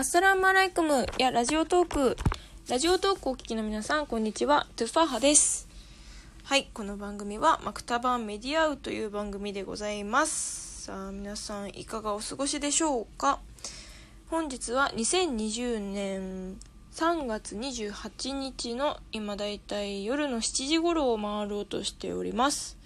アッサラームアライクムやラジオトーク。ラジオトークをお聞きの皆さん、こんにちは。トゥファーハです。はい、この番組はマクタバンメディアウという番組でございます。さあ、皆さんいかがお過ごしでしょうか？本日は2020年3月28日の今だいたい夜の7時頃を回ろうとしております。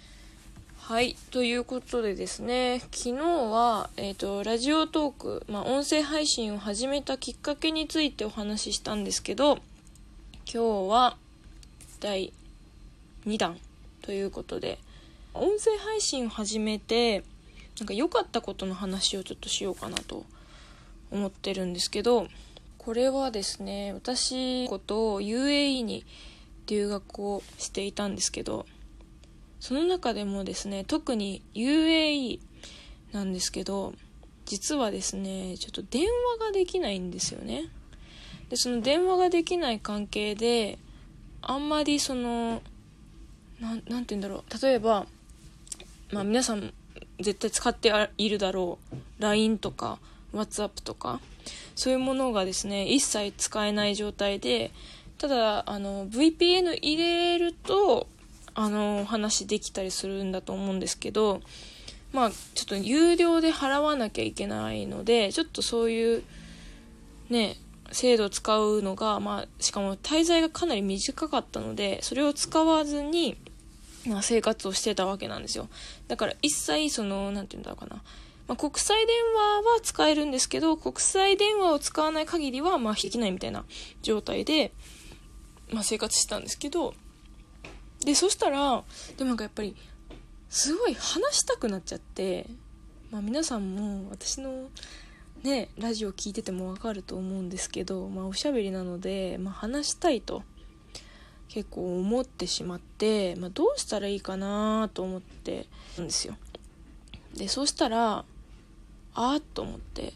はい。ということでですね、昨日は、えっ、と、ラジオトーク、まあ、音声配信を始めたきっかけについてお話ししたんですけど、今日は、第2弾ということで、音声配信を始めて、なんか良かったことの話をちょっとしようかなと思ってるんですけど、これはですね、私こと UAE に留学をしていたんですけど、その中でもですね特に UAE なんですけど実はですねちょっと電話ができないんですよね。でその電話ができない関係であんまりそのなんなんて言うんだろう。例えばまあ皆さん絶対使っているだろう。LINE とか WhatsApp とかそういうものがですね一切使えない状態でただあの VPN 入れるとあのお話できたりするんだと思うんですけどまあちょっと有料で払わなきゃいけないのでちょっとそういうね制度を使うのがまあしかも滞在がかなり短かったのでそれを使わずに、まあ、生活をしてたわけなんですよ。だから一切その何て言うんだろうかな。まあ、国際電話は使えるんですけど国際電話を使わない限りはまあできないみたいな状態で、まあ、生活してたんですけどでそしたらでもなんかやっぱりすごい話したくなっちゃって、まあ、皆さんも私のねラジオ聞いててもわかると思うんですけど、まあ、おしゃべりなので、まあ、話したいと結構思ってしまって、まあ、どうしたらいいかなと思ってんですよ。でそしたらあーっと思って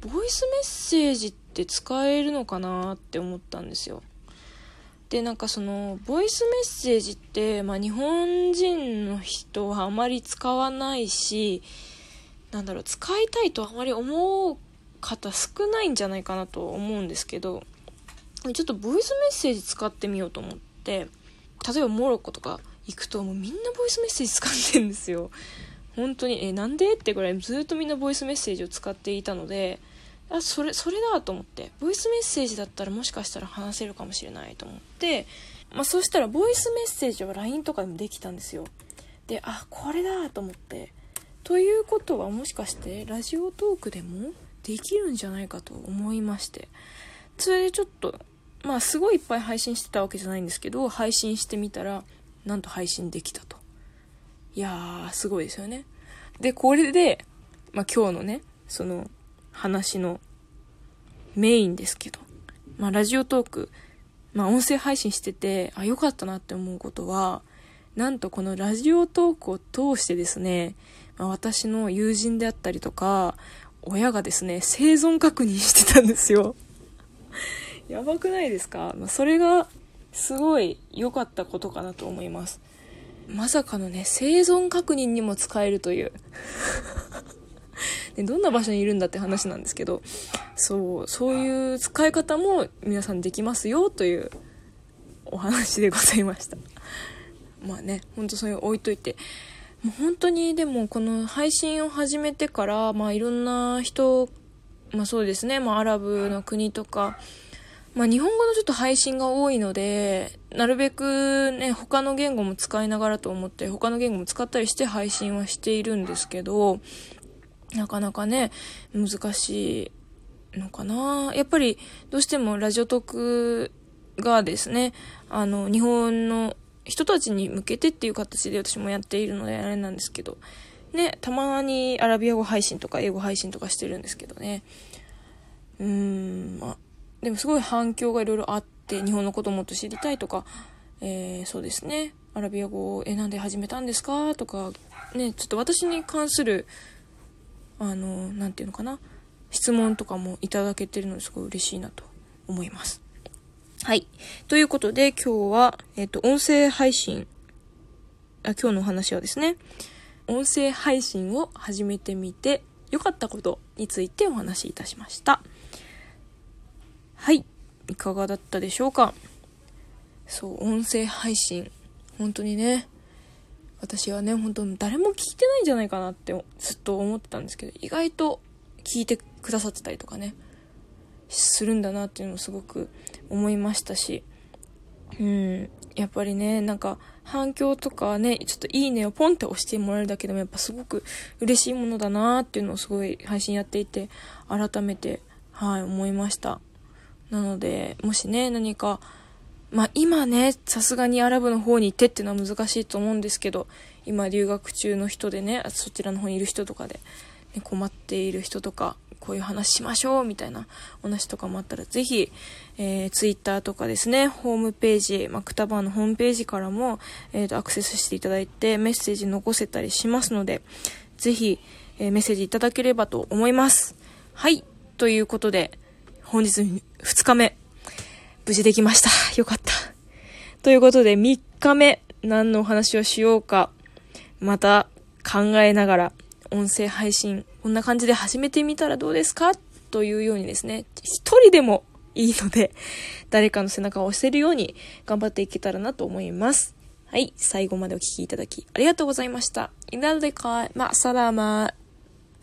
ボイスメッセージって使えるのかなって思ったんですよ。でなんかそのボイスメッセージって、まあ、日本人の人はあまり使わないしなんだろう使いたいとあまり思う方少ないんじゃないかなと思うんですけどちょっとボイスメッセージ使ってみようと思って例えばモロッコとか行くともうみんなボイスメッセージ使ってんですよ。本当にえなんで？ってぐらいずっとみんなボイスメッセージを使っていたのであそれそれだと思って。ボイスメッセージだったらもしかしたら話せるかもしれないと思って、まあ、そしたらボイスメッセージは LINE とかでもできたんですよ。であこれだと思って。ということはもしかしてラジオトークでもできるんじゃないかと思いまして。それでちょっとまあすごいいっぱい配信してたわけじゃないんですけど配信してみたらなんと配信できたと。いやーすごいですよね。でこれで、まあ、今日のねその話のメインですけど、まあ、ラジオトーク、まあ、音声配信してて、あ、よかったなって思うことは、なんとこのラジオトークを通してですね、まあ、私の友人であったりとか、親がですね、生存確認してたんですよ。やばくないですか、まあ、それがすごい良かったことかなと思います。まさかのね、生存確認にも使えるという。でどんな場所にいるんだって話なんですけどそうそういう使い方も皆さんできますよというお話でございました。まあねほんとそれ置いといて。もう本当にでもこの配信を始めてからまあいろんな人まあそうですねまあアラブの国とかまあ日本語のちょっと配信が多いのでなるべくね他の言語も使いながらと思って他の言語も使ったりして配信はしているんですけどなかなかね、難しいのかな。やっぱり、どうしてもラジオトークがですね、あの、日本の人たちに向けてっていう形で私もやっているのであれなんですけど、ね、たまにアラビア語配信とか英語配信とかしてるんですけどね。うーん、まあ、でもすごい反響がいろいろあって、日本のこともっと知りたいとか、えー、そうですね、アラビア語を、え、なんで始めたんですか？とか、ね、ちょっと私に関するあの、なんていうのかな？質問とかもいただけてるのですごい嬉しいなと思います。はい。ということで今日は、えっ、と、音声配信、あ、今日のお話はですね、音声配信を始めてみて良かったことについてお話しいたしました。はいいかがだったでしょうか？そう音声配信本当にね私はね本当誰も聞いてないんじゃないかなってずっと思ってたんですけど意外と聞いてくださってたりとかねするんだなっていうのもすごく思いましたしうんやっぱりねなんか反響とかねちょっといいねをポンって押してもらえるだけでもやっぱすごく嬉しいものだなっていうのをすごい配信やっていて改めてはい思いました。なのでもしね何かまあ今ね、さすがにアラブの方に行ってっていうのは難しいと思うんですけど、今留学中の人でね、そちらの方にいる人とかで、ね、困っている人とか、こういう話しましょうみたいなお話とかもあったら、ぜひ、えー、ツイッターとかですね、ホームページ、マクタバーのホームページからも、えー、と、アクセスしていただいて、メッセージ残せたりしますので、ぜひ、えー、メッセージいただければと思います。はい。ということで、本日2日目。無事できました。よかった。ということで、3日目、何のお話をしようか、また考えながら、音声配信、こんな感じで始めてみたらどうですか？というようにですね、一人でもいいので、誰かの背中を押せるように頑張っていけたらなと思います。はい、最後までお聴きいただきありがとうございました。イナルデカイ、マサラマ